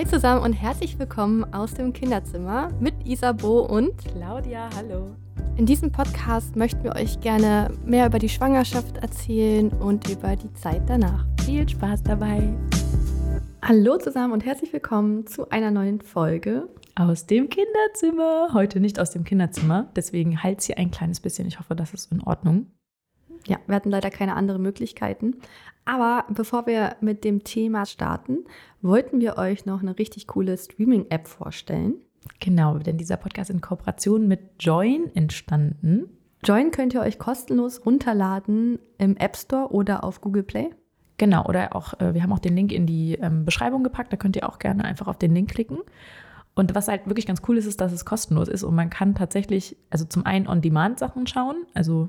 Hi zusammen und herzlich willkommen aus dem Kinderzimmer mit Isabo und Claudia, hallo. In diesem Podcast möchten wir euch gerne mehr über die Schwangerschaft erzählen und über die Zeit danach. Viel Spaß dabei. Hallo zusammen und herzlich willkommen zu einer neuen Folge aus dem Kinderzimmer. Heute nicht aus dem Kinderzimmer, deswegen halt sie ein kleines bisschen. Ich hoffe, das ist in Ordnung. Ja, wir hatten leider keine anderen Möglichkeiten. Aber bevor wir mit dem Thema starten, wollten wir euch noch eine richtig coole Streaming-App vorstellen. Genau, denn dieser Podcast ist in Kooperation mit Join entstanden. Join könnt ihr euch kostenlos runterladen im App Store oder auf Google Play. Genau, oder auch, äh, wir haben auch den Link in die ähm, Beschreibung gepackt, da könnt ihr auch gerne einfach auf den Link klicken. Und was halt wirklich ganz cool ist, ist, dass es kostenlos ist und man kann tatsächlich, also zum einen On-Demand-Sachen schauen, also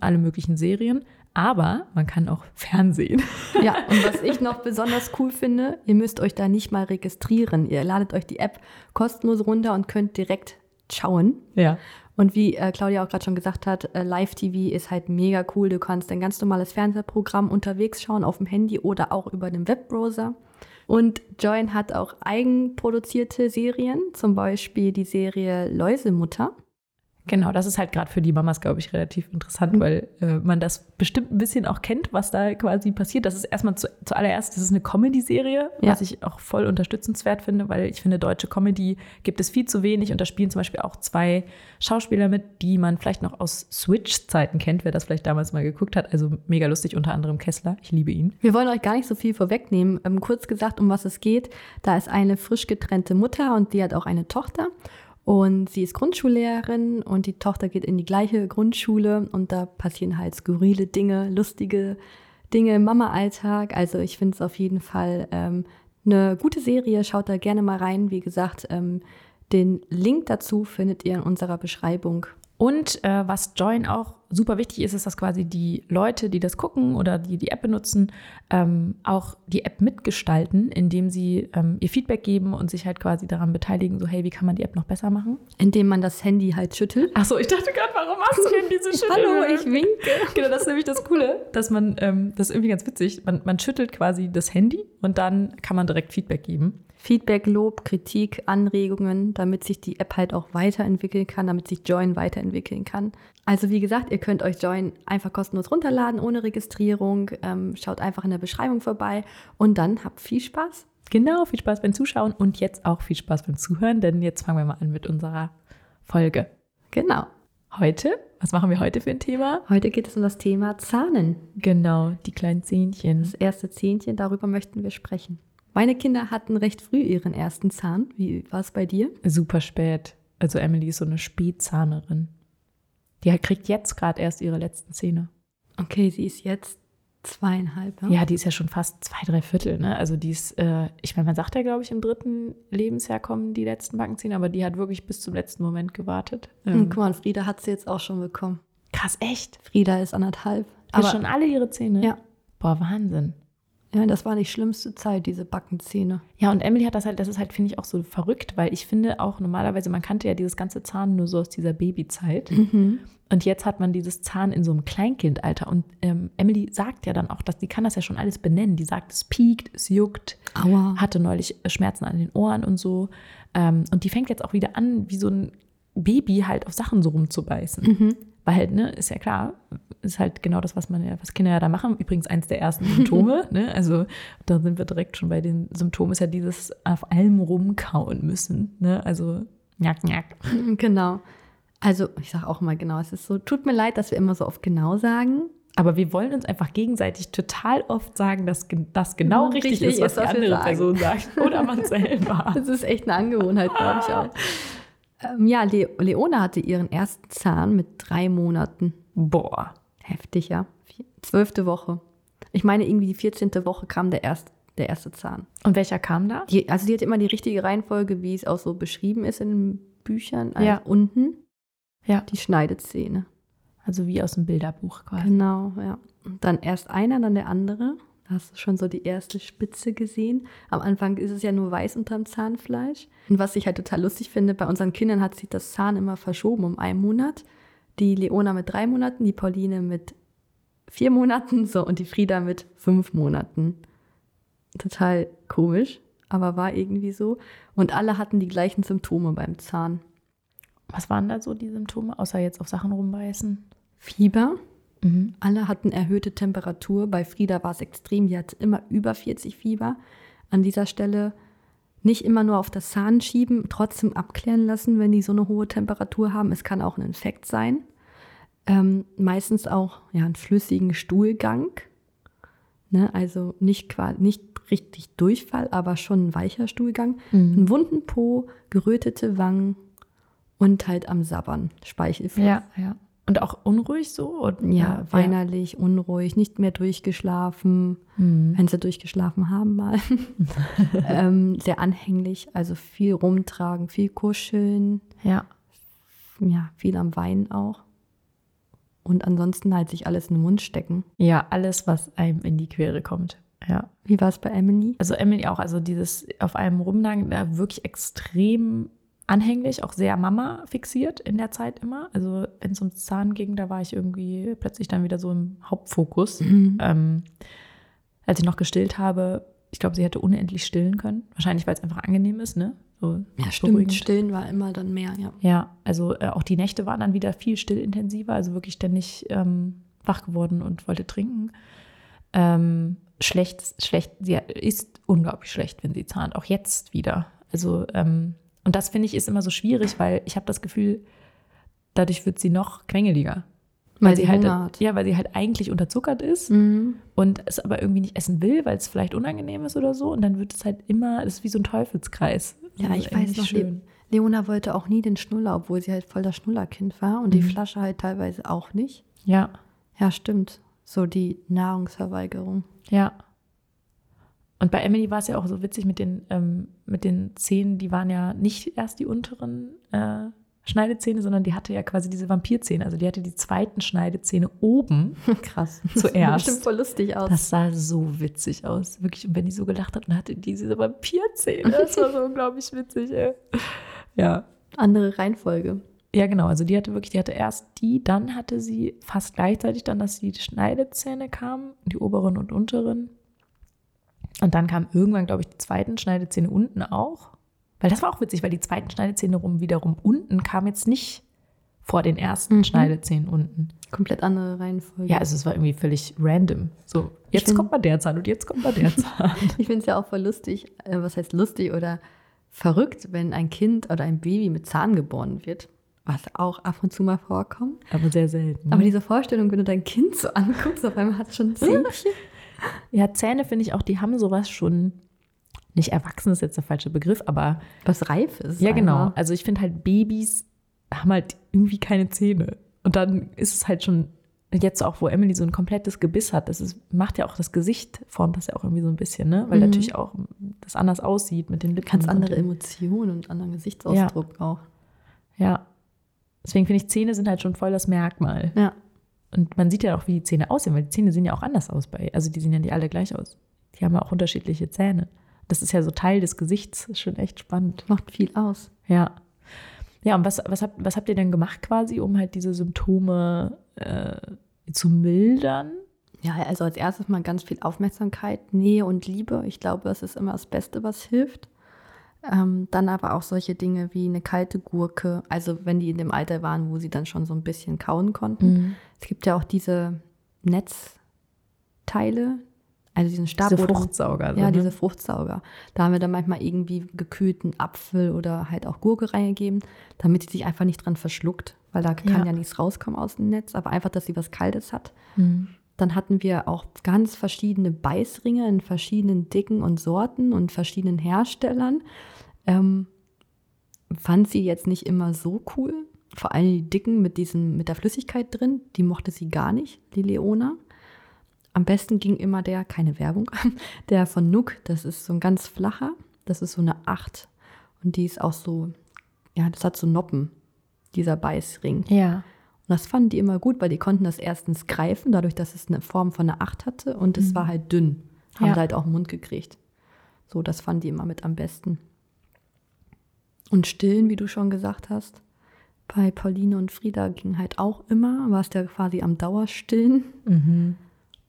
alle möglichen Serien, aber man kann auch Fernsehen. Ja, und was ich noch besonders cool finde, ihr müsst euch da nicht mal registrieren. Ihr ladet euch die App kostenlos runter und könnt direkt schauen. Ja. Und wie äh, Claudia auch gerade schon gesagt hat, äh, Live-TV ist halt mega cool. Du kannst ein ganz normales Fernsehprogramm unterwegs schauen, auf dem Handy oder auch über den Webbrowser. Und Join hat auch eigenproduzierte Serien, zum Beispiel die Serie Läusemutter. Genau, das ist halt gerade für die Mamas, glaube ich, relativ interessant, mhm. weil äh, man das bestimmt ein bisschen auch kennt, was da quasi passiert. Das ist erstmal zu, zuallererst, das ist eine Comedy-Serie, ja. was ich auch voll unterstützenswert finde, weil ich finde, deutsche Comedy gibt es viel zu wenig und da spielen zum Beispiel auch zwei Schauspieler mit, die man vielleicht noch aus Switch-Zeiten kennt, wer das vielleicht damals mal geguckt hat. Also mega lustig, unter anderem Kessler. Ich liebe ihn. Wir wollen euch gar nicht so viel vorwegnehmen. Ähm, kurz gesagt, um was es geht. Da ist eine frisch getrennte Mutter und die hat auch eine Tochter. Und sie ist Grundschullehrerin und die Tochter geht in die gleiche Grundschule und da passieren halt skurrile Dinge, lustige Dinge im Mama-Alltag. Also ich finde es auf jeden Fall ähm, eine gute Serie. Schaut da gerne mal rein. Wie gesagt, ähm, den Link dazu findet ihr in unserer Beschreibung. Und äh, was Join auch super wichtig ist, ist, dass quasi die Leute, die das gucken oder die die App benutzen, ähm, auch die App mitgestalten, indem sie ähm, ihr Feedback geben und sich halt quasi daran beteiligen, so hey, wie kann man die App noch besser machen? Indem man das Handy halt schüttelt. Ach so, ich dachte gerade, warum machst du denn diese Schüttel? Hallo, ich winke. Genau, das ist nämlich das Coole, dass man, ähm, das ist irgendwie ganz witzig, man, man schüttelt quasi das Handy und dann kann man direkt Feedback geben. Feedback, Lob, Kritik, Anregungen, damit sich die App halt auch weiterentwickeln kann, damit sich Join weiterentwickeln kann. Also wie gesagt, ihr könnt euch Join einfach kostenlos runterladen, ohne Registrierung. Ähm, schaut einfach in der Beschreibung vorbei und dann habt viel Spaß. Genau, viel Spaß beim Zuschauen und jetzt auch viel Spaß beim Zuhören, denn jetzt fangen wir mal an mit unserer Folge. Genau. Heute, was machen wir heute für ein Thema? Heute geht es um das Thema Zahnen. Genau, die kleinen Zähnchen. Das erste Zähnchen, darüber möchten wir sprechen. Meine Kinder hatten recht früh ihren ersten Zahn. Wie war es bei dir? Super spät. Also Emily ist so eine Spätzahnerin. Die kriegt jetzt gerade erst ihre letzten Zähne. Okay, sie ist jetzt zweieinhalb. Ja, ja die ist ja schon fast zwei, drei Viertel. Ne? Also die ist, äh, ich meine, man sagt ja, glaube ich, im dritten Lebensjahr kommen die letzten Backenzähne, aber die hat wirklich bis zum letzten Moment gewartet. Ähm. Guck mal, Frieda hat sie jetzt auch schon bekommen. Krass, echt? Frieda ist anderthalb. Aber schon alle ihre Zähne? Ja. Boah, Wahnsinn. Ja, das war die schlimmste Zeit, diese Backenzähne. Ja, und Emily hat das halt, das ist halt, finde ich, auch so verrückt, weil ich finde auch normalerweise, man kannte ja dieses ganze Zahn nur so aus dieser Babyzeit. Mhm. Und jetzt hat man dieses Zahn in so einem Kleinkindalter. Und ähm, Emily sagt ja dann auch, dass die kann das ja schon alles benennen. Die sagt, es piekt, es juckt, Aua. hatte neulich Schmerzen an den Ohren und so. Ähm, und die fängt jetzt auch wieder an, wie so ein Baby halt auf Sachen so rumzubeißen. Mhm. Weil halt, ne, ist ja klar, ist halt genau das, was man ja, was Kinder ja da machen. Übrigens eins der ersten Symptome, ne? Also da sind wir direkt schon bei den Symptomen, ist ja dieses auf allem rumkauen müssen, ne? Also njack, njack. Genau. Also ich sage auch immer genau, es ist so, tut mir leid, dass wir immer so oft genau sagen. Aber wir wollen uns einfach gegenseitig total oft sagen, dass das genau ja, richtig, richtig, ist, was, was die andere. Person sagt. Oder man selber. Das ist echt eine Angewohnheit, glaube ich auch. Ähm, ja, Le Leona hatte ihren ersten Zahn mit drei Monaten. Boah. Heftig, ja. Zwölfte Woche. Ich meine, irgendwie die 14. Woche kam der erste, der erste Zahn. Und welcher kam da? Die, also die hat immer die richtige Reihenfolge, wie es auch so beschrieben ist in den Büchern. Also ja. unten. Ja. Die Schneidezähne. Also wie aus dem Bilderbuch quasi. Genau, ja. Und dann erst einer, dann der andere. Hast du schon so die erste Spitze gesehen. Am Anfang ist es ja nur weiß unterm Zahnfleisch. Und was ich halt total lustig finde, bei unseren Kindern hat sich das Zahn immer verschoben um einen Monat. Die Leona mit drei Monaten, die Pauline mit vier Monaten, so und die Frieda mit fünf Monaten. Total komisch. aber war irgendwie so. Und alle hatten die gleichen Symptome beim Zahn. Was waren da so die Symptome, außer jetzt auf Sachen rumbeißen? Fieber. Mhm. Alle hatten erhöhte Temperatur. Bei Frieda war es extrem. Die hatte immer über 40 Fieber. An dieser Stelle nicht immer nur auf das Zahn schieben, trotzdem abklären lassen, wenn die so eine hohe Temperatur haben. Es kann auch ein Infekt sein. Ähm, meistens auch ja, einen flüssigen Stuhlgang. Ne? Also nicht, nicht richtig Durchfall, aber schon ein weicher Stuhlgang. Mhm. Einen wunden Po, gerötete Wangen und halt am Sabbern, Speichelfluss. Ja, ja. Und auch unruhig so? Oder? Ja, weinerlich, unruhig, nicht mehr durchgeschlafen, mhm. wenn sie durchgeschlafen haben mal. ähm, sehr anhänglich, also viel rumtragen, viel kuscheln. Ja. Ja, viel am Weinen auch. Und ansonsten halt sich alles in den Mund stecken. Ja, alles, was einem in die Quere kommt. Ja. Wie war es bei Emily? Also Emily auch, also dieses auf einem rumlagen, da wirklich extrem anhänglich, auch sehr Mama fixiert in der Zeit immer. Also wenn es ums Zahn ging, da war ich irgendwie plötzlich dann wieder so im Hauptfokus. Mhm. Ähm, als ich noch gestillt habe, ich glaube, sie hätte unendlich stillen können. Wahrscheinlich, weil es einfach angenehm ist, ne? So ja, stimmt. Beruhigend. Stillen war immer dann mehr, ja. Ja, also äh, auch die Nächte waren dann wieder viel stillintensiver, also wirklich ständig ähm, wach geworden und wollte trinken. Ähm, schlecht, schlecht, sie ist unglaublich schlecht, wenn sie zahnt, auch jetzt wieder. Also ähm, und das finde ich ist immer so schwierig, weil ich habe das Gefühl, dadurch wird sie noch quengeliger. Weil, weil sie halt, hat. ja, weil sie halt eigentlich unterzuckert ist mhm. und es aber irgendwie nicht essen will, weil es vielleicht unangenehm ist oder so. Und dann wird es halt immer, es ist wie so ein Teufelskreis. Ja, ich weiß noch, schön. Leona wollte auch nie den Schnuller, obwohl sie halt voll das Schnullerkind war und mhm. die Flasche halt teilweise auch nicht. Ja. Ja, stimmt. So die Nahrungsverweigerung. Ja. Und bei Emily war es ja auch so witzig mit den, ähm, mit den Zähnen, die waren ja nicht erst die unteren äh, Schneidezähne, sondern die hatte ja quasi diese Vampirzähne. Also die hatte die zweiten Schneidezähne oben. Krass. Zuerst. Das sieht voll lustig aus. Das sah so witzig aus. Wirklich. Und wenn die so gelacht hat, dann hatte die diese Vampirzähne. Das war so unglaublich witzig, ey. Ja. Andere Reihenfolge. Ja, genau. Also die hatte wirklich, die hatte erst die, dann hatte sie fast gleichzeitig dann, dass die Schneidezähne kamen, die oberen und unteren. Und dann kam irgendwann, glaube ich, die zweiten Schneidezähne unten auch. Weil das war auch witzig, weil die zweiten Schneidezähne rum wiederum unten kam jetzt nicht vor den ersten mhm. Schneidezähnen unten. Komplett andere Reihenfolge. Ja, also es war irgendwie völlig random. So, jetzt find, kommt mal der Zahn und jetzt kommt mal der Zahn. ich finde es ja auch voll lustig, äh, was heißt lustig oder verrückt, wenn ein Kind oder ein Baby mit Zahn geboren wird. Was auch ab und zu mal vorkommt. Aber sehr selten. Aber diese Vorstellung, wenn du dein Kind so anguckst, auf einmal hat es schon Zähnchen. Ja, Zähne finde ich auch, die haben sowas schon. Nicht erwachsen ist jetzt der falsche Begriff, aber. Was reif ist. Ja, genau. Also ich finde halt, Babys haben halt irgendwie keine Zähne. Und dann ist es halt schon, jetzt auch, wo Emily so ein komplettes Gebiss hat, das ist, macht ja auch das Gesicht, formt das ja auch irgendwie so ein bisschen, ne? Weil mhm. natürlich auch das anders aussieht mit den Lippen. Ganz andere Emotionen und anderen Gesichtsausdruck ja. auch. Ja. Deswegen finde ich, Zähne sind halt schon voll das Merkmal. Ja. Und man sieht ja auch, wie die Zähne aussehen, weil die Zähne sehen ja auch anders aus bei, also die sehen ja nicht alle gleich aus. Die haben ja auch unterschiedliche Zähne. Das ist ja so Teil des Gesichts, ist schon echt spannend. Macht viel aus. Ja. Ja, und was, was, habt, was habt ihr denn gemacht quasi, um halt diese Symptome äh, zu mildern? Ja, also als erstes mal ganz viel Aufmerksamkeit, Nähe und Liebe. Ich glaube, das ist immer das Beste, was hilft. Ähm, dann aber auch solche Dinge wie eine kalte Gurke, also wenn die in dem Alter waren, wo sie dann schon so ein bisschen kauen konnten. Mhm. Es gibt ja auch diese Netzteile, also diesen Stab. Diese Fruchtsauger. Ja, so, ne? diese Fruchtsauger. Da haben wir dann manchmal irgendwie gekühlten Apfel oder halt auch Gurke reingegeben, damit sie sich einfach nicht dran verschluckt, weil da kann ja, ja nichts rauskommen aus dem Netz, aber einfach, dass sie was Kaltes hat. Mhm. Dann hatten wir auch ganz verschiedene Beißringe in verschiedenen Dicken und Sorten und verschiedenen Herstellern. Ähm, fand sie jetzt nicht immer so cool. Vor allem die dicken mit, diesem, mit der Flüssigkeit drin, die mochte sie gar nicht, die Leona. Am besten ging immer der, keine Werbung, der von Nook, das ist so ein ganz flacher, das ist so eine 8. Und die ist auch so, ja, das hat so Noppen, dieser Beißring. Ja. Und das fanden die immer gut, weil die konnten das erstens greifen, dadurch, dass es eine Form von einer Acht hatte und es mhm. war halt dünn. Haben ja. halt auch Mund gekriegt. So, das fanden die immer mit am besten. Und stillen, wie du schon gesagt hast, bei Pauline und Frieda ging halt auch immer, war es ja quasi am Dauerstillen. Mhm.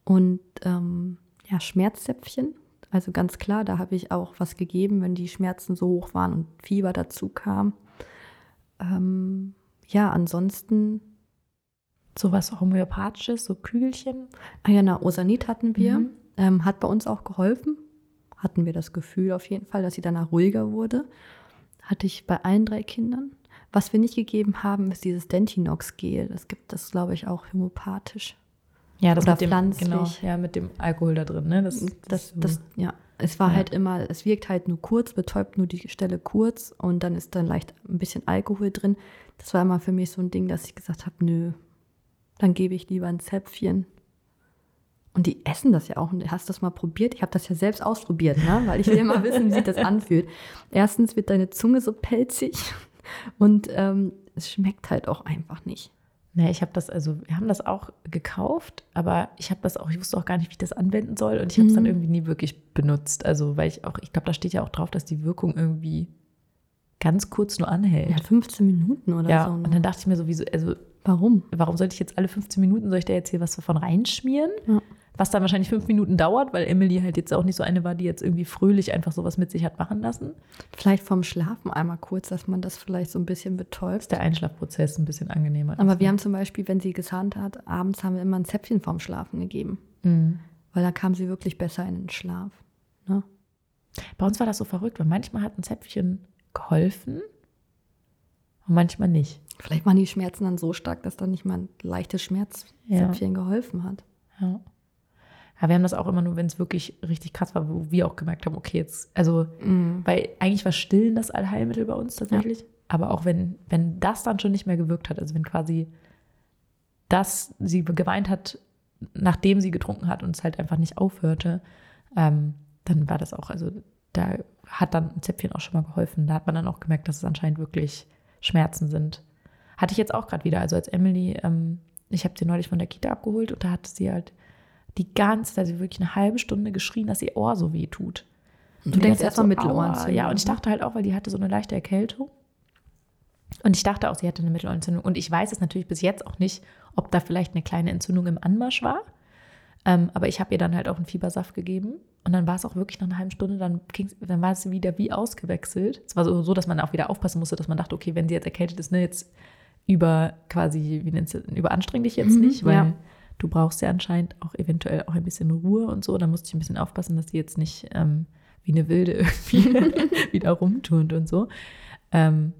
Und ähm, ja, Schmerzzäpfchen, Also ganz klar, da habe ich auch was gegeben, wenn die Schmerzen so hoch waren und Fieber dazu kam. Ähm, ja, ansonsten. Sowas Homöopathisches, so Kügelchen. Ah ja, na, Osanit hatten wir. Mhm. Ähm, hat bei uns auch geholfen. Hatten wir das Gefühl auf jeden Fall, dass sie danach ruhiger wurde. Hatte ich bei allen drei Kindern. Was wir nicht gegeben haben, ist dieses Dentinox-Gel. Das gibt es, glaube ich, auch homöopathisch. Ja, das Oder mit dem, pflanzlich. Genau, ja, mit dem Alkohol da drin. Ne? Das, das, das, ja, es war ja. halt immer, es wirkt halt nur kurz, betäubt nur die Stelle kurz und dann ist dann leicht ein bisschen Alkohol drin. Das war immer für mich so ein Ding, dass ich gesagt habe, nö, dann gebe ich lieber ein Zäpfchen. Und die essen das ja auch. Und hast du das mal probiert? Ich habe das ja selbst ausprobiert, ne? weil ich will ja mal wissen, wie sich das anfühlt. Erstens wird deine Zunge so pelzig und ähm, es schmeckt halt auch einfach nicht. Nee, ich habe das, also wir haben das auch gekauft, aber ich habe das auch, ich wusste auch gar nicht, wie ich das anwenden soll und ich habe es dann mhm. irgendwie nie wirklich benutzt. Also, weil ich auch, ich glaube, da steht ja auch drauf, dass die Wirkung irgendwie ganz kurz nur anhält. Ja, 15 Minuten oder ja, so. Ja, und dann dachte ich mir so, wieso, also warum? Warum sollte ich jetzt alle 15 Minuten, soll ich da jetzt hier was davon reinschmieren? Ja was dann wahrscheinlich fünf Minuten dauert, weil Emily halt jetzt auch nicht so eine war, die jetzt irgendwie fröhlich einfach sowas mit sich hat machen lassen. Vielleicht vom Schlafen einmal kurz, dass man das vielleicht so ein bisschen betäubt. Dass der Einschlafprozess ein bisschen angenehmer Aber wir ne? haben zum Beispiel, wenn sie gesahnt hat, abends haben wir immer ein Zäpfchen vorm Schlafen gegeben. Mhm. Weil da kam sie wirklich besser in den Schlaf. Ne? Bei uns war das so verrückt, weil manchmal hat ein Zäpfchen geholfen und manchmal nicht. Vielleicht waren die Schmerzen dann so stark, dass dann nicht mal ein leichtes Schmerzzäpfchen ja. geholfen hat. Ja. Ja, wir haben das auch immer nur, wenn es wirklich richtig krass war, wo wir auch gemerkt haben, okay, jetzt, also, mhm. weil eigentlich war Stillen das Allheilmittel bei uns tatsächlich. Ja. Aber auch wenn, wenn das dann schon nicht mehr gewirkt hat, also wenn quasi das sie geweint hat, nachdem sie getrunken hat und es halt einfach nicht aufhörte, ähm, dann war das auch, also da hat dann ein Zäpfchen auch schon mal geholfen. Da hat man dann auch gemerkt, dass es anscheinend wirklich Schmerzen sind. Hatte ich jetzt auch gerade wieder. Also als Emily, ähm, ich habe sie neulich von der Kita abgeholt und da hatte sie halt die ganze Zeit, sie wirklich eine halbe Stunde geschrien, dass ihr Ohr so weh tut. Du denkst erstmal so, Mittelohrentzündung. Ja, und ich dachte halt auch, weil die hatte so eine leichte Erkältung. Und ich dachte auch, sie hatte eine Mittelohrentzündung. Und ich weiß es natürlich bis jetzt auch nicht, ob da vielleicht eine kleine Entzündung im Anmarsch war. Ähm, aber ich habe ihr dann halt auch einen Fiebersaft gegeben. Und dann war es auch wirklich nach einer halben Stunde, dann, dann war es wieder wie ausgewechselt. Es war so, so, dass man auch wieder aufpassen musste, dass man dachte, okay, wenn sie jetzt erkältet ist, ne, jetzt über quasi, wie nennt überanstreng dich jetzt mhm, nicht, weil ja du brauchst ja anscheinend auch eventuell auch ein bisschen Ruhe und so. Da musste ich ein bisschen aufpassen, dass sie jetzt nicht ähm, wie eine Wilde irgendwie wieder rumturnt und so. Ähm,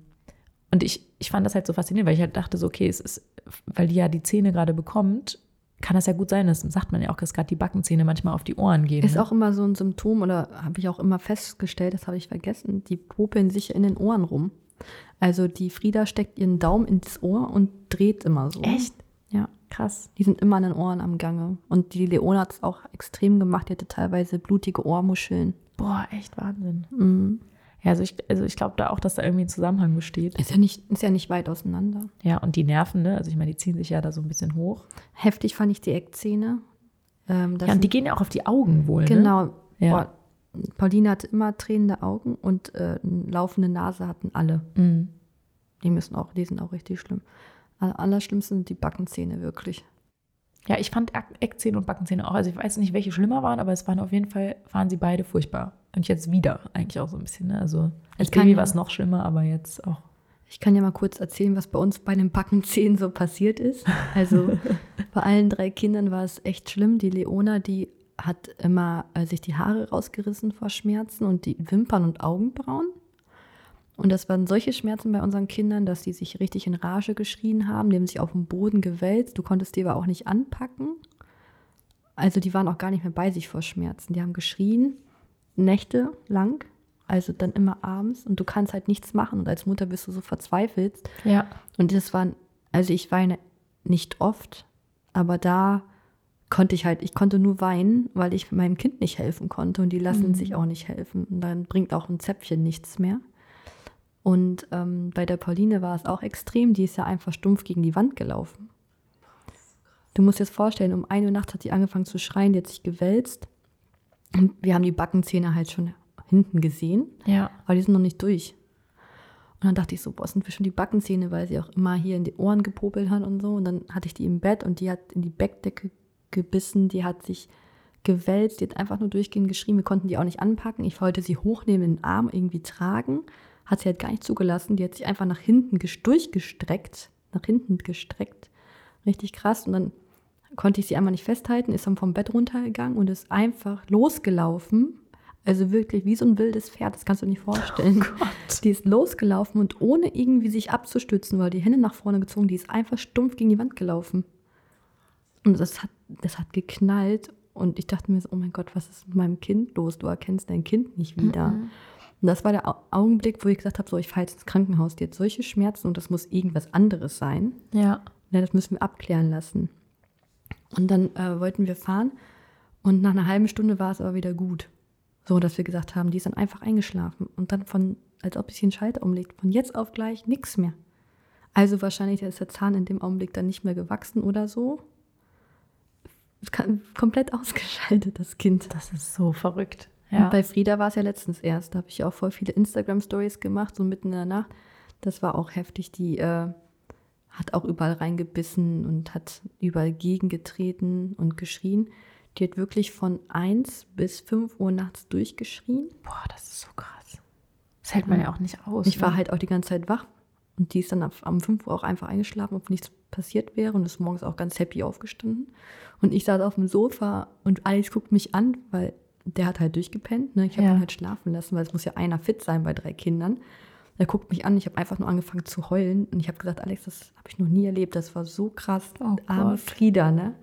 und ich, ich fand das halt so faszinierend, weil ich halt dachte so, okay, es ist, weil die ja die Zähne gerade bekommt, kann das ja gut sein, das sagt man ja auch, dass gerade die Backenzähne manchmal auf die Ohren gehen. Ist ne? auch immer so ein Symptom oder habe ich auch immer festgestellt, das habe ich vergessen, die popeln sich in den Ohren rum. Also die Frieda steckt ihren Daumen ins Ohr und dreht immer so. Echt? Ja. Krass. Die sind immer an den Ohren am Gange. Und die Leone hat es auch extrem gemacht. Die hatte teilweise blutige Ohrmuscheln. Boah, echt Wahnsinn. Mhm. Ja, also ich, also ich glaube da auch, dass da irgendwie ein Zusammenhang besteht. Ist ja nicht, ist ja nicht weit auseinander. Ja, und die Nerven, ne? Also ich meine, die ziehen sich ja da so ein bisschen hoch. Heftig fand ich die Eckzähne. Ähm, ja, und die gehen ja auch auf die Augen wohl. Genau. Ne? Ja. Boah, Pauline hatte immer tränende Augen und äh, eine laufende Nase hatten alle. Mhm. Die müssen auch, die sind auch richtig schlimm. Allerschlimmsten sind die Backenzähne wirklich. Ja, ich fand Eckzähne und Backenzähne auch. Also ich weiß nicht, welche schlimmer waren, aber es waren auf jeden Fall, waren sie beide furchtbar. Und jetzt wieder eigentlich auch so ein bisschen. Ne? Also als Baby war es noch schlimmer, aber jetzt auch. Ich kann ja mal kurz erzählen, was bei uns bei den Backenzähnen so passiert ist. Also bei allen drei Kindern war es echt schlimm. Die Leona, die hat immer äh, sich die Haare rausgerissen vor Schmerzen und die Wimpern und Augenbrauen. Und das waren solche Schmerzen bei unseren Kindern, dass sie sich richtig in Rage geschrien haben, die haben sich auf den Boden gewälzt. Du konntest die aber auch nicht anpacken. Also die waren auch gar nicht mehr bei sich vor Schmerzen. Die haben geschrien, Nächte lang, also dann immer abends. Und du kannst halt nichts machen. Und als Mutter bist du so verzweifelt. Ja. Und das waren, also ich weine nicht oft, aber da konnte ich halt, ich konnte nur weinen, weil ich meinem Kind nicht helfen konnte und die lassen mhm. sich auch nicht helfen. Und dann bringt auch ein Zäpfchen nichts mehr. Und ähm, bei der Pauline war es auch extrem, die ist ja einfach stumpf gegen die Wand gelaufen. Du musst dir das vorstellen, um 1 Uhr nachts hat sie angefangen zu schreien, die hat sich gewälzt. Und wir haben die Backenzähne halt schon hinten gesehen, ja. aber die sind noch nicht durch. Und dann dachte ich so, boah, sind wir schon die Backenzähne, weil sie auch immer hier in die Ohren gepopelt hat und so. Und dann hatte ich die im Bett und die hat in die Bettdecke gebissen, die hat sich gewälzt, die hat einfach nur durchgehend geschrien. Wir konnten die auch nicht anpacken. Ich wollte sie hochnehmen, in den Arm irgendwie tragen. Hat sie halt gar nicht zugelassen. Die hat sich einfach nach hinten durchgestreckt, nach hinten gestreckt. Richtig krass. Und dann konnte ich sie einmal nicht festhalten, ist dann vom Bett runtergegangen und ist einfach losgelaufen. Also wirklich wie so ein wildes Pferd, das kannst du dir nicht vorstellen. Oh die ist losgelaufen und ohne irgendwie sich abzustützen, weil die Hände nach vorne gezogen, die ist einfach stumpf gegen die Wand gelaufen. Und das hat, das hat geknallt und ich dachte mir so, oh mein Gott, was ist mit meinem Kind los? Du erkennst dein Kind nicht wieder. Mhm. Und das war der Augenblick, wo ich gesagt habe, so, ich fahre jetzt ins Krankenhaus, die hat solche Schmerzen und das muss irgendwas anderes sein. Ja. ja das müssen wir abklären lassen. Und dann äh, wollten wir fahren und nach einer halben Stunde war es aber wieder gut. So, dass wir gesagt haben, die ist dann einfach eingeschlafen und dann von, als ob sich ein Schalter umlegt, von jetzt auf gleich nichts mehr. Also wahrscheinlich ist der Zahn in dem Augenblick dann nicht mehr gewachsen oder so. Komplett ausgeschaltet, das Kind. Das ist so verrückt. Ja. Und bei Frieda war es ja letztens erst. Da habe ich auch voll viele Instagram-Stories gemacht, so mitten in der Nacht. Das war auch heftig. Die äh, hat auch überall reingebissen und hat überall gegengetreten und geschrien. Die hat wirklich von 1 bis 5 Uhr nachts durchgeschrien. Boah, das ist so krass. Das hält man ja auch nicht aus. Ich ne? war halt auch die ganze Zeit wach. Und die ist dann am 5 Uhr auch einfach eingeschlafen, ob nichts passiert wäre und ist morgens auch ganz happy aufgestanden. Und ich saß auf dem Sofa und Alex guckt mich an, weil der hat halt durchgepennt. Ne? Ich habe ja. ihn halt schlafen lassen, weil es muss ja einer fit sein bei drei Kindern. Er guckt mich an, ich habe einfach nur angefangen zu heulen und ich habe gesagt, Alex, das habe ich noch nie erlebt, das war so krass. Oh Arme Frieda, ne?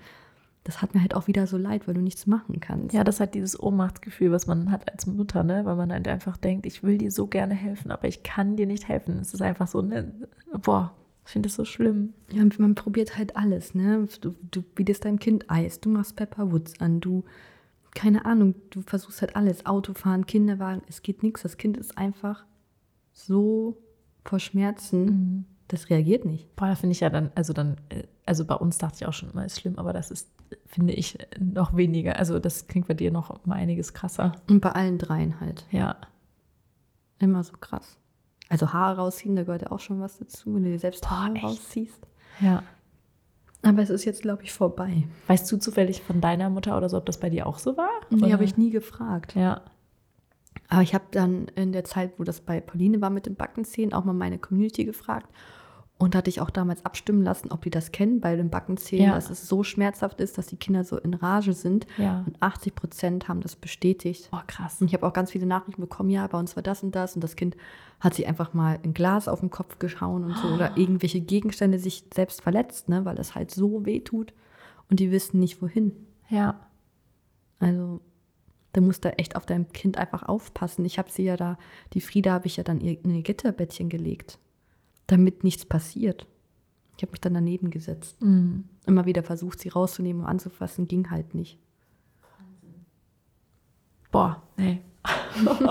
Das hat mir halt auch wieder so leid, weil du nichts machen kannst. Ja, das hat dieses Ohnmachtsgefühl, was man hat als Mutter, ne? Weil man halt einfach denkt, ich will dir so gerne helfen, aber ich kann dir nicht helfen. Es ist einfach so, ne? Boah, ich finde das so schlimm. Ja, man probiert halt alles, ne? Du, du bietest deinem Kind Eis, du machst Pepper Woods an, du, keine Ahnung, du versuchst halt alles. Autofahren, Kinderwagen, es geht nichts. Das Kind ist einfach so vor Schmerzen, mhm. das reagiert nicht. Boah, da finde ich ja dann, also dann, äh, also bei uns dachte ich auch schon immer, ist schlimm, aber das ist, finde ich, noch weniger. Also das klingt bei dir noch um einiges krasser. Und bei allen dreien halt. Ja. Immer so krass. Also Haare rausziehen, da gehört ja auch schon was dazu, wenn du dir selbst Haare Boah, rausziehst. Ja. Aber es ist jetzt, glaube ich, vorbei. Weißt du zufällig von deiner Mutter oder so, ob das bei dir auch so war? Nee, habe ich nie gefragt. Ja. Aber ich habe dann in der Zeit, wo das bei Pauline war mit den Backenzähnen, auch mal meine Community gefragt. Und hatte ich auch damals abstimmen lassen, ob die das kennen bei den Backenzähnen, ja. dass es so schmerzhaft ist, dass die Kinder so in Rage sind. Ja. Und 80 Prozent haben das bestätigt. Oh, krass. Und ich habe auch ganz viele Nachrichten bekommen, ja, bei uns war das und das. Und das Kind hat sich einfach mal ein Glas auf den Kopf geschaut und so. Oh. Oder irgendwelche Gegenstände sich selbst verletzt, ne, weil das halt so weh tut. Und die wissen nicht, wohin. Ja. Also Du musst da echt auf dein Kind einfach aufpassen. Ich habe sie ja da, die Frieda habe ich ja dann in ihr Gitterbettchen gelegt, damit nichts passiert. Ich habe mich dann daneben gesetzt. Mhm. Immer wieder versucht, sie rauszunehmen und anzufassen, ging halt nicht. Boah, nee.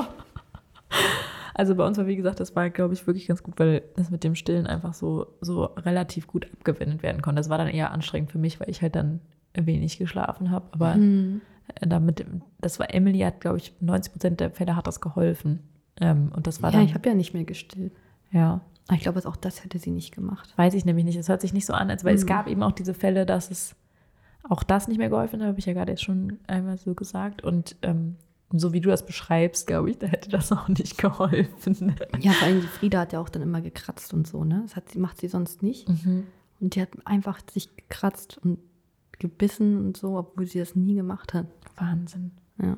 also bei uns war, wie gesagt, das war, glaube ich, wirklich ganz gut, weil das mit dem Stillen einfach so, so relativ gut abgewendet werden konnte. Das war dann eher anstrengend für mich, weil ich halt dann wenig geschlafen habe. Aber mhm damit, das war Emily, hat, glaube ich, 90 Prozent der Fälle hat das geholfen. Ähm, und das war ja, dann, ich habe ja nicht mehr gestillt. Ja. Ich glaube, auch das hätte sie nicht gemacht. Weiß ich nämlich nicht. Es hört sich nicht so an, als weil mhm. es gab eben auch diese Fälle, dass es auch das nicht mehr geholfen hat, habe ich ja gerade jetzt schon einmal so gesagt. Und ähm, so wie du das beschreibst, glaube ich, da hätte das auch nicht geholfen. Ja, vor allem die Frieda hat ja auch dann immer gekratzt und so, ne? Das hat, macht sie sonst nicht. Mhm. Und die hat einfach sich gekratzt und gebissen und so, obwohl sie das nie gemacht hat. Wahnsinn. Ja.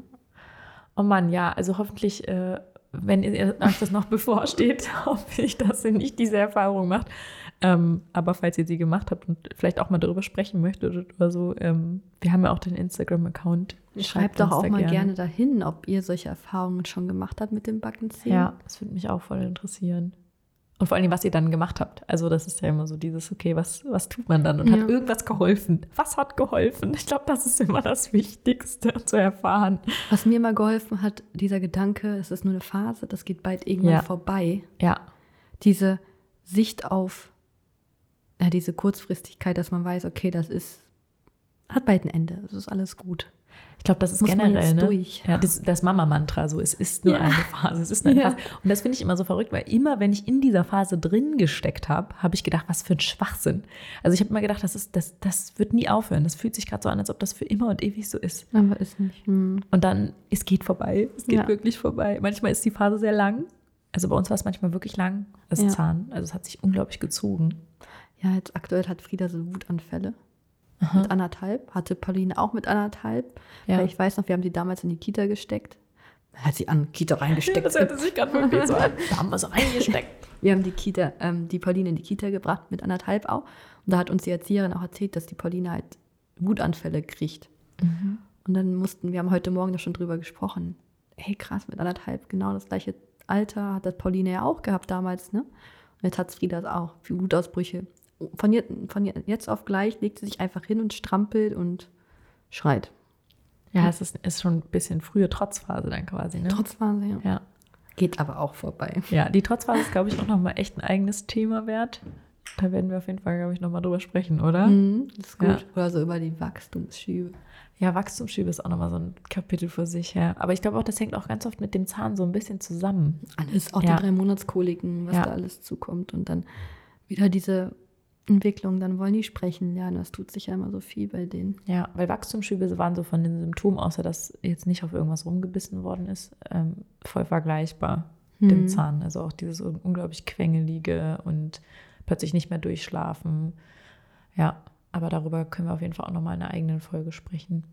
Oh Mann, ja, also hoffentlich, äh, wenn ihr euch das noch bevorsteht, hoffe ich, dass ihr nicht diese Erfahrung macht. Ähm, aber falls ihr sie gemacht habt und vielleicht auch mal darüber sprechen möchtet oder so, ähm, wir haben ja auch den Instagram-Account. Schreibt, Schreibt doch auch mal gerne. gerne dahin, ob ihr solche Erfahrungen schon gemacht habt mit dem Backenzählen. Ja, das würde mich auch voll interessieren. Und vor allem, was ihr dann gemacht habt. Also das ist ja immer so dieses, okay, was, was tut man dann? Und ja. hat irgendwas geholfen? Was hat geholfen? Ich glaube, das ist immer das Wichtigste zu erfahren. Was mir immer geholfen hat, dieser Gedanke, es ist nur eine Phase, das geht bald irgendwann ja. vorbei. Ja. Diese Sicht auf ja, diese Kurzfristigkeit, dass man weiß, okay, das ist hat bald ein Ende. Es ist alles gut. Ich glaube, das ist Muss man generell jetzt ne? durch. Ja, das, das Mama-Mantra, so es ist nur Ja. eine Phase, es ist nur eine Ja. Phase. Und das finde ich immer so verrückt, weil immer, wenn ich in dieser Phase drin gesteckt habe, habe ich gedacht, was für ein Schwachsinn. Also ich habe immer gedacht, das, ist, das, das wird nie aufhören. Das fühlt sich gerade so an, als ob das für immer und ewig so ist. Aber ist nicht. Hm. Und dann, es geht vorbei. Es geht Ja. wirklich vorbei. Manchmal ist die Phase sehr lang. Also bei uns war es manchmal wirklich lang, das. Zahn. Also es hat sich unglaublich gezogen. Ja, jetzt aktuell hat Frieda so Wutanfälle. Mit anderthalb. Hatte Pauline auch mit anderthalb. Ja. Ich weiß noch, wir haben sie damals in die Kita gesteckt. Hat sie an Kita reingesteckt. Das hörte sich gerade wirklich so an. Da haben wir es reingesteckt. Wir haben die Kita, ähm, die Pauline in die Kita gebracht mit anderthalb auch. Und da hat uns die Erzieherin auch erzählt, dass die Pauline halt Wutanfälle kriegt. Und dann mussten, wir haben heute Morgen da schon drüber gesprochen. Hey, krass, mit anderthalb, genau das gleiche Alter hat das Pauline ja auch gehabt damals, ne? Und jetzt hat Frieda auch, für Wutausbrüche. Von, je- von je- jetzt auf gleich legt sie sich einfach hin und strampelt und schreit. Ja, es ist, ist schon ein bisschen frühe Trotzphase dann quasi, ne? Trotzphase, ja. Ja. Geht aber auch vorbei. Ja, die Trotzphase ist, glaube ich, auch nochmal echt ein eigenes Thema wert. Da werden wir auf jeden Fall, glaube ich, nochmal drüber sprechen, oder? Mhm, das ist gut. Ja. Oder so über die Wachstumsschübe. Ja, Wachstumsschübe ist auch nochmal so ein Kapitel für sich, ja. Aber ich glaube auch, das hängt auch ganz oft mit dem Zahn so ein bisschen zusammen. Alles, auch Ja. die drei Monatskoliken, was Ja. da alles zukommt. Und dann wieder diese Entwicklung, dann wollen die sprechen lernen. Das tut sich ja immer so viel bei denen. Ja, weil Wachstumsschübe waren so von den Symptomen, außer dass jetzt nicht auf irgendwas rumgebissen worden ist, ähm, voll vergleichbar dem Mhm. Zahn. Also auch dieses un- unglaublich quengelige und plötzlich nicht mehr durchschlafen. Ja, aber darüber können wir auf jeden Fall auch nochmal in einer eigenen Folge sprechen.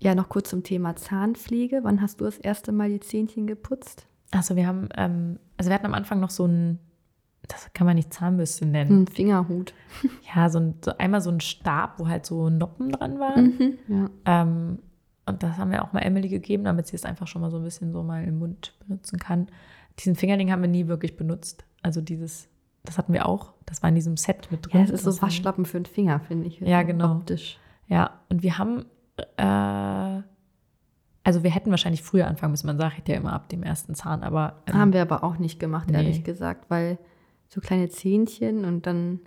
Ja, noch kurz zum Thema Zahnpflege. Wann hast du das erste Mal die Zähnchen geputzt? Also wir haben, ähm, also wir hatten am Anfang noch so ein, das kann man nicht Zahnbürste nennen. Ein Fingerhut. Ja, so, ein, so einmal so ein Stab, wo halt so Noppen dran waren. Ja. Ähm, und das haben wir auch mal Emily gegeben, damit sie es einfach schon mal so ein bisschen so mal im Mund benutzen kann. Diesen Fingerling haben wir nie wirklich benutzt. Also dieses, das hatten wir auch. Das war in diesem Set mit drin. ja, es ist so Das Waschlappen für den Finger, finde ich. Ja, genau. Optisch. Ja, und wir haben, äh, also wir hätten wahrscheinlich früher anfangen müssen. Man sagt ja immer ab dem ersten Zahn, aber ähm, Haben wir aber auch nicht gemacht, Nee. ehrlich gesagt, weil so kleine Zähnchen und dann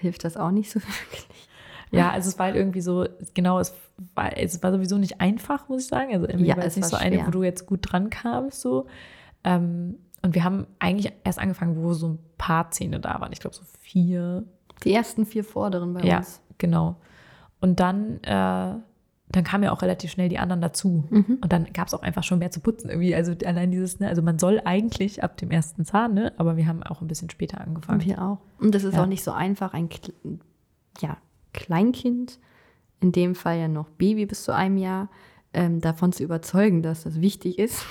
hilft das auch nicht so wirklich. Ja, also es war halt irgendwie so, genau, es war, es war sowieso nicht einfach, muss ich sagen. Also Emily Ja, war es nicht war so eine, schwer. wo du jetzt gut dran kamst, so. Ähm, und wir haben eigentlich erst angefangen, wo so ein paar Zähne da waren. Ich glaube so vier. Die ersten vier vorderen bei ja, uns. genau. Und dann, äh, dann kamen ja auch relativ schnell die anderen dazu. Mhm. Und dann gab es auch einfach schon mehr zu putzen. Irgendwie, also allein dieses, ne, also man soll eigentlich ab dem ersten Zahn, ne, aber wir haben auch ein bisschen später angefangen. Und wir auch. Und das ist Ja. auch nicht so einfach, ein ja, Kleinkind, in dem Fall ja noch Baby bis zu einem Jahr, ähm, davon zu überzeugen, dass das wichtig ist.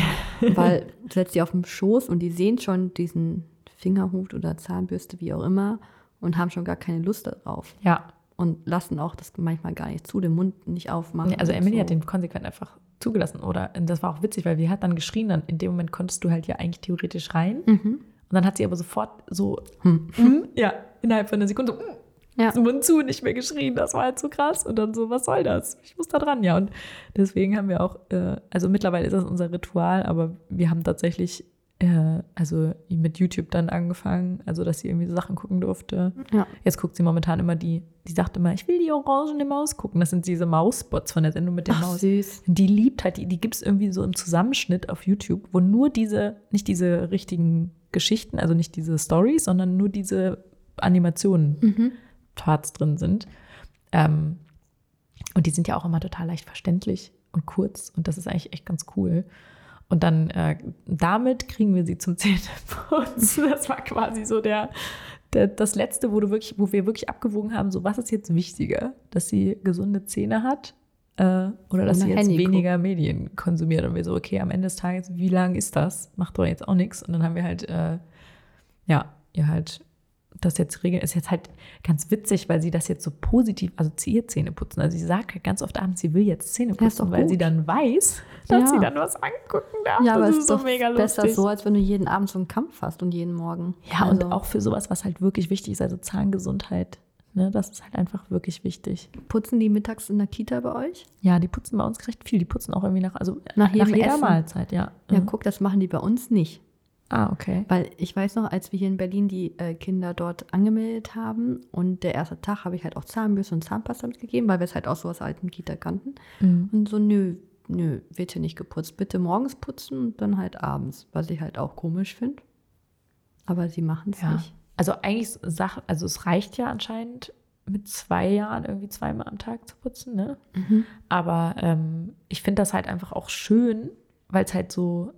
Weil du setzt die auf dem Schoß und die sehen schon diesen Fingerhut oder Zahnbürste, wie auch immer, und haben schon gar keine Lust darauf. Ja, Und lassen auch das manchmal gar nicht zu, den Mund nicht aufmachen. Nee, also Emily so. hat den konsequent einfach zugelassen. Oder und das war auch witzig, weil sie hat dann geschrien, dann in dem Moment konntest du halt ja eigentlich theoretisch rein. Mhm. Und dann hat sie aber sofort so, Hm. mm, ja, innerhalb von einer Sekunde so, mm, Ja. so Mund zu, nicht mehr geschrien. Das war halt so krass. Und dann so, was soll das? Ich muss da dran, ja. Und deswegen haben wir auch, äh, also mittlerweile ist das unser Ritual, aber wir haben tatsächlich, äh, also mit YouTube dann angefangen, also dass sie irgendwie so Sachen gucken durfte. Ja. Jetzt guckt sie momentan immer die, die sagt immer, ich will die orangene Maus gucken. Das sind diese Mausbots von der Sendung mit der Ach, Maus. süß. Die liebt halt, die, die gibt es irgendwie so im Zusammenschnitt auf YouTube, wo nur diese, nicht diese richtigen Geschichten, also nicht diese Stories, sondern nur diese Animationen Mhm. Parts drin sind. Ähm, und die sind ja auch immer total leicht verständlich und kurz und das ist eigentlich echt ganz cool. Und dann äh, damit kriegen wir sie zum Zähneputzen. Das war quasi so der, der, das letzte, wo du wirklich, wo wir wirklich abgewogen haben, so was ist jetzt wichtiger, dass sie gesunde Zähne hat äh, oder dass sie jetzt Handy weniger Medien konsumiert. Und wir so, okay, am Ende des Tages, wie lang ist das? Macht doch jetzt auch nichts. Und dann haben wir halt, äh, ja, ihr halt das jetzt regeln, ist jetzt halt ganz witzig, weil sie das jetzt so positiv assoziiert Zähne putzen. Also sie sagt halt ganz oft abends, sie will jetzt Zähne putzen, weil sie dann weiß, dass Ja. sie dann was angucken darf. Ja, aber das es ist ist so doch mega besser lustig. so, als wenn du jeden Abend so einen Kampf hast und jeden Morgen. Ja, und Also, auch für sowas, was halt wirklich wichtig ist, also Zahngesundheit. Ne, das ist halt einfach wirklich wichtig. Putzen die mittags in der Kita bei euch? Ja, die putzen bei uns recht viel. Die putzen auch irgendwie nach, also Nach jedem jeder Essen? Mahlzeit, ja. Ja, Mhm. guck, das machen die bei uns nicht. Ah, okay. Weil ich weiß noch, als wir hier in Berlin die äh, Kinder dort angemeldet haben und der erste Tag habe ich halt auch Zahnbürste und Zahnpasta mitgegeben, weil wir es halt auch so aus alten Kita kannten. Mhm. Und so, nö, nö, wird hier nicht geputzt. Bitte morgens putzen und dann halt abends, was ich halt auch komisch finde. Aber sie machen es Ja. nicht. Also eigentlich Sache, also es reicht ja anscheinend mit zwei Jahren irgendwie zweimal am Tag zu putzen, ne? Aber ähm, ich finde das halt einfach auch schön, weil es halt so,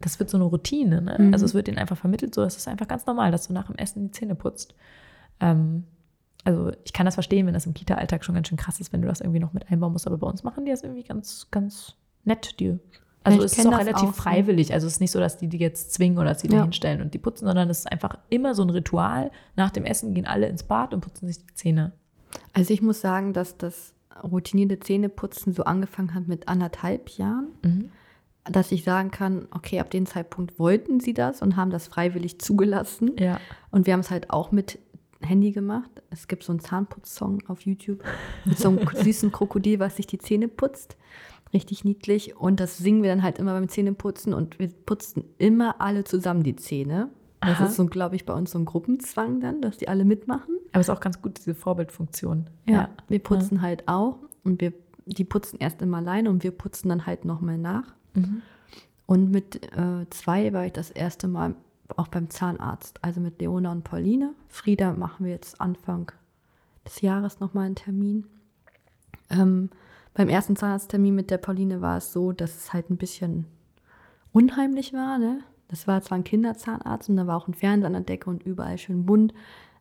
das wird so eine Routine, ne? Mhm. Also es wird ihnen einfach vermittelt, so, das ist einfach ganz normal, dass du nach dem Essen die Zähne putzt. Ähm, also ich kann das verstehen, wenn das im Kita-Alltag schon ganz schön krass ist, wenn du das irgendwie noch mit einbauen musst, aber bei uns machen die das irgendwie ganz, ganz nett, die. Also ich es ist auch relativ auch freiwillig. Also es ist nicht so, dass die die jetzt zwingen oder dass sie Ja. da hinstellen und die putzen, sondern es ist einfach immer so ein Ritual. Nach dem Essen gehen alle ins Bad und putzen sich die Zähne. Also ich muss sagen, dass das routinierte Zähneputzen so angefangen hat mit anderthalb Jahren, dass ich sagen kann, okay, ab dem Zeitpunkt wollten sie das und haben das freiwillig zugelassen. Ja. Und wir haben es halt auch mit Handy gemacht. Es gibt so einen Zahnputz-Song auf YouTube mit so einem süßen Krokodil, was sich die Zähne putzt. Richtig niedlich. Und das singen wir dann halt immer beim Zähneputzen und wir putzen immer alle zusammen die Zähne. Das Aha. ist so, glaube ich, bei uns so ein Gruppenzwang dann, dass die alle mitmachen. Aber es ist auch ganz gut, diese Vorbildfunktion. Ja, wir putzen halt auch und wir, die putzen erst immer alleine und wir putzen dann halt nochmal nach. Mhm. Und mit äh, zwei war ich das erste Mal auch beim Zahnarzt, also mit Leona und Pauline. Frieda machen wir jetzt Anfang des Jahres nochmal einen Termin. Ähm, beim ersten Zahnarzttermin mit der Pauline war es so, dass es halt ein bisschen unheimlich war. Ne? Das war zwar ein Kinderzahnarzt und da war auch ein Fernseher an der Decke und überall schön bunt,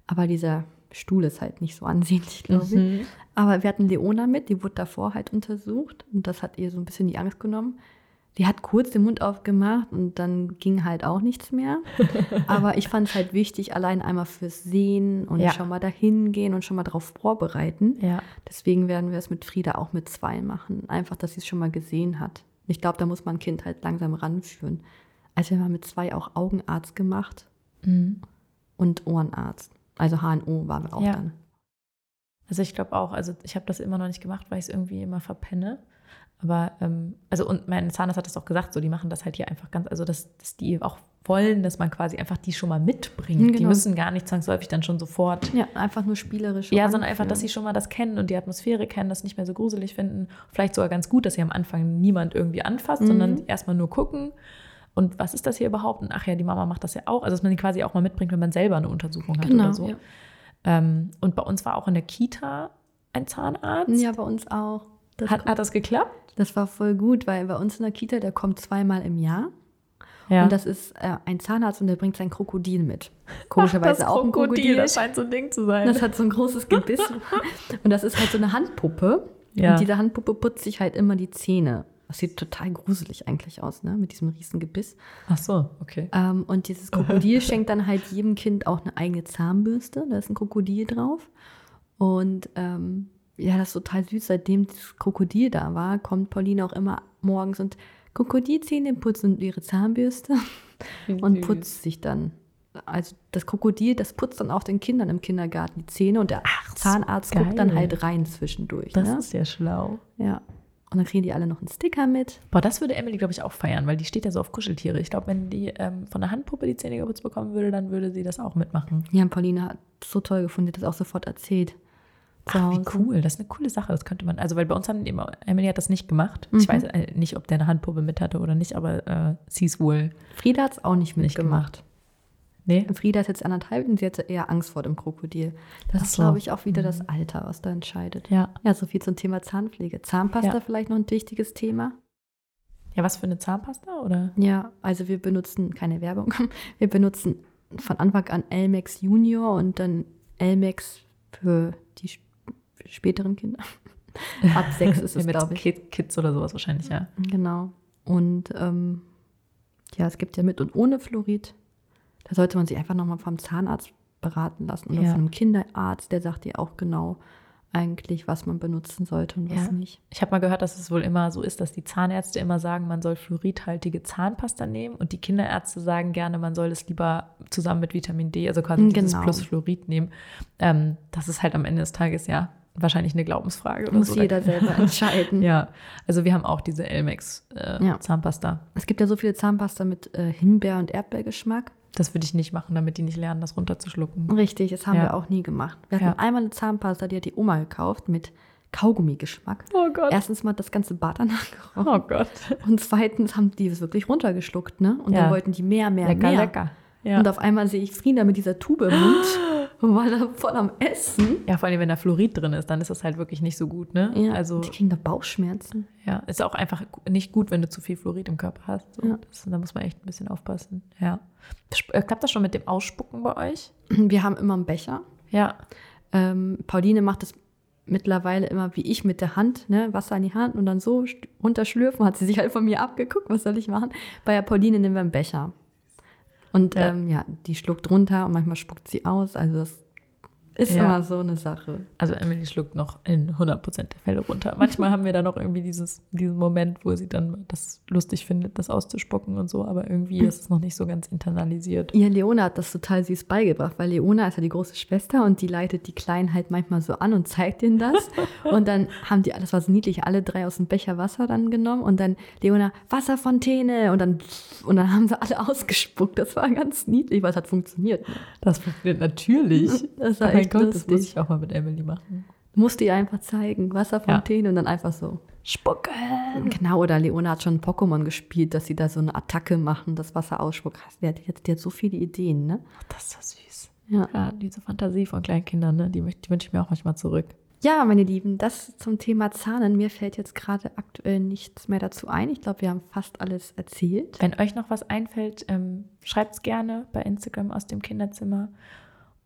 aber dieser Stuhl ist halt nicht so ansehnlich, glaube ich. Mhm. Aber wir hatten Leona mit, die wurde davor halt untersucht und das hat ihr so ein bisschen die Angst genommen. Die hat kurz den Mund aufgemacht und dann ging halt auch nichts mehr. Aber ich fand es halt wichtig, allein einmal fürs Sehen und Ja. schon mal dahin gehen und schon mal darauf vorbereiten. Ja. Deswegen werden wir es mit Frieda auch mit zwei machen. Einfach, dass sie es schon mal gesehen hat. Ich glaube, da muss man ein Kind halt langsam ranführen. Also wir haben mit zwei auch Augenarzt gemacht Mhm. und Ohrenarzt. Also HNO waren wir auch Ja. dann. Also ich glaube auch, also ich habe das immer noch nicht gemacht, weil ich es irgendwie immer verpenne. Aber, ähm, also und mein Zahnarzt hat das auch gesagt, so die machen das halt hier einfach ganz, also dass, dass die auch wollen, dass man quasi einfach die schon mal mitbringt. Mhm, Die genau. müssen gar nicht zwangsläufig dann schon sofort. Ja, einfach nur spielerisch. Ja, sondern einfach, dass sie schon mal das kennen und die Atmosphäre kennen, das nicht mehr so gruselig finden. Vielleicht sogar ganz gut, dass sie am Anfang niemand irgendwie anfasst, Mhm. sondern erstmal nur gucken. Und was ist das hier überhaupt? Und ach ja, die Mama macht das ja auch. Also, dass man die quasi auch mal mitbringt, wenn man selber eine Untersuchung hat Genau. oder so. Ja. Ähm, und bei uns war auch in der Kita ein Zahnarzt. ja, bei uns auch. Das, Hat, hat das geklappt? das war voll gut, weil bei uns in der Kita, der kommt zweimal im Jahr. Ja. Und das ist äh, ein Zahnarzt und der bringt sein Krokodil mit. Komischerweise das auch ein Krokodil. das scheint so ein Ding zu sein. Das hat so ein großes Gebiss. und das ist halt so eine Handpuppe. Ja. Und diese Handpuppe putzt sich halt immer die Zähne. Das sieht total gruselig eigentlich aus, ne? Mit diesem riesen Gebiss. Ach so, okay. Ähm, und dieses Krokodil schenkt dann halt jedem Kind auch eine eigene Zahnbürste. Da ist ein Krokodil drauf. Und ähm, ja, das ist total süß. Seitdem das Krokodil da war, kommt Pauline auch immer morgens und Krokodilzähne putzen und ihre Zahnbürste und putzt sich dann. Also das Krokodil, das putzt dann auch den Kindern im Kindergarten die Zähne und der Ach, so Zahnarzt geil. guckt dann halt rein zwischendurch. Das ne? ist ja schlau. ja. Und dann kriegen die alle noch einen Sticker mit. Boah, das würde Emily, glaube ich, auch feiern, weil die steht ja so auf Kuscheltiere. Ich glaube, wenn die ähm, von der Handpuppe die Zähne geputzt bekommen würde, dann würde sie das auch mitmachen. Ja, und Pauline hat es so toll gefunden, hat das auch sofort erzählt. Ach, wie cool. Das ist eine coole Sache. Das könnte man, also weil bei uns haben immer, Emily hat das nicht gemacht. Ich Mhm. weiß äh, nicht, ob der eine Handpuppe mit hatte oder nicht, aber äh, sie ist wohl Frieda hat es auch nicht mitgemacht. gemacht. Nee? Frieda ist jetzt anderthalb und sie hatte eher Angst vor dem Krokodil. Das ist, so. Mhm. glaube ich, auch wieder das Alter, was da entscheidet. Ja. Ja, so viel zum Thema Zahnpflege. Zahnpasta Ja. vielleicht noch ein wichtiges Thema. Ja, was für eine Zahnpasta, oder? Ja, also wir benutzen keine Werbung. Wir benutzen von Anfang an Elmex Junior und dann Elmex für die späteren Kinder. Ab sechs ist es, Mit glaube ich. Kid- Kids oder sowas wahrscheinlich, ja. Genau. Und ähm, ja, es gibt ja mit und ohne Fluorid. Da sollte man sich einfach nochmal vom Zahnarzt beraten lassen oder Ja. von einem Kinderarzt, der sagt dir auch genau eigentlich, was man benutzen sollte und was Ja. nicht. Ich habe mal gehört, dass es wohl immer so ist, dass die Zahnärzte immer sagen, man soll fluoridhaltige Zahnpasta nehmen und die Kinderärzte sagen gerne, man soll es lieber zusammen mit Vitamin D, also quasi dieses Genau. plus Fluorid nehmen. Ähm, das ist halt am Ende des Tages ja wahrscheinlich eine Glaubensfrage oder Muss so. jeder selber entscheiden. Ja, also wir haben auch diese Elmex äh, Ja. Zahnpasta. Es gibt ja so viele Zahnpasta mit äh, Himbeer- und Erdbeergeschmack. Das würde ich nicht machen, damit die nicht lernen, das runterzuschlucken. Richtig, das haben Ja. wir auch nie gemacht. Wir hatten Ja. einmal eine Zahnpasta, die hat die Oma gekauft mit Kaugummi-Geschmack. Oh Gott. Erstens mal hat das ganze Bad danach gerochen. Oh Gott. Und zweitens haben die es wirklich runtergeschluckt, ne? Und dann wollten die mehr, mehr, Lecker, mehr. lecker. Ja. Und auf einmal sehe ich Frieda mit dieser Tube im Mund und war da voll am Essen. ja, vor allem, wenn da Fluorid drin ist, dann ist das halt wirklich nicht so gut, ne? Ja, Also, die kriegen da Bauchschmerzen. ja, ist auch einfach nicht gut, wenn du zu viel Fluorid im Körper hast. Ja. Das, da muss man echt ein bisschen aufpassen. Ja. Äh, Klappt das schon mit dem Ausspucken bei euch? Wir haben immer einen Becher. Ja. Ähm, Pauline macht es mittlerweile immer wie ich mit der Hand, ne? Wasser in die Hand und dann so runterschlürfen. Hat sie sich halt von mir abgeguckt, was soll ich machen? Bei der Pauline nehmen wir einen Becher. Und Ja. ähm, ja die schluckt runter und manchmal spuckt sie aus. Also das ist Ja. immer so eine Sache. Also Emily schluckt noch in 100% der Fälle runter. Manchmal haben wir dann noch irgendwie dieses, diesen Moment, wo sie dann das lustig findet, das auszuspucken und so, aber irgendwie ist es noch nicht so ganz internalisiert. Ihr Leona hat das total süß beigebracht, weil Leona ist ja die große Schwester und die leitet die Kleinen halt manchmal so an und zeigt ihnen das. und dann haben die, das war so niedlich, alle drei aus dem Becher Wasser dann genommen und dann Leona, Wasserfontäne und dann, und dann haben sie alle ausgespuckt. Das war ganz niedlich, weil es hat funktioniert. Ne? Das funktioniert natürlich. Das war mein Gott, das lustig. muss ich auch mal mit Emily machen. Musste ihr einfach zeigen, Wasserfontäne und dann einfach so. Spucken! Genau, oder Leona hat schon Pokémon gespielt, dass sie da so eine Attacke machen, das Wasser ausspuckt. Die hat, die hat, so viele Ideen, ne? Das ist so süß. Ja. Ja, diese Fantasie von kleinen Kindern, ne? die, die wünsche ich mir auch manchmal zurück. Ja, meine Lieben, das zum Thema Zahnen. Mir fällt jetzt gerade aktuell nichts mehr dazu ein. Ich glaube, wir haben fast alles erzählt. Wenn euch noch was einfällt, ähm, schreibt es gerne bei Instagram aus dem Kinderzimmer.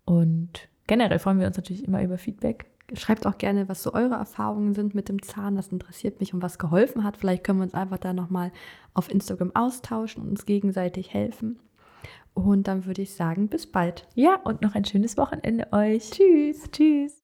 Und generell freuen wir uns natürlich immer über Feedback. Schreibt auch gerne, was so eure Erfahrungen sind mit dem Zahn. Das interessiert mich und was geholfen hat. Vielleicht können wir uns einfach da nochmal auf Instagram austauschen und uns gegenseitig helfen. Und dann würde ich sagen, bis bald. Ja, und noch ein schönes Wochenende euch. Tschüss. Tschüss.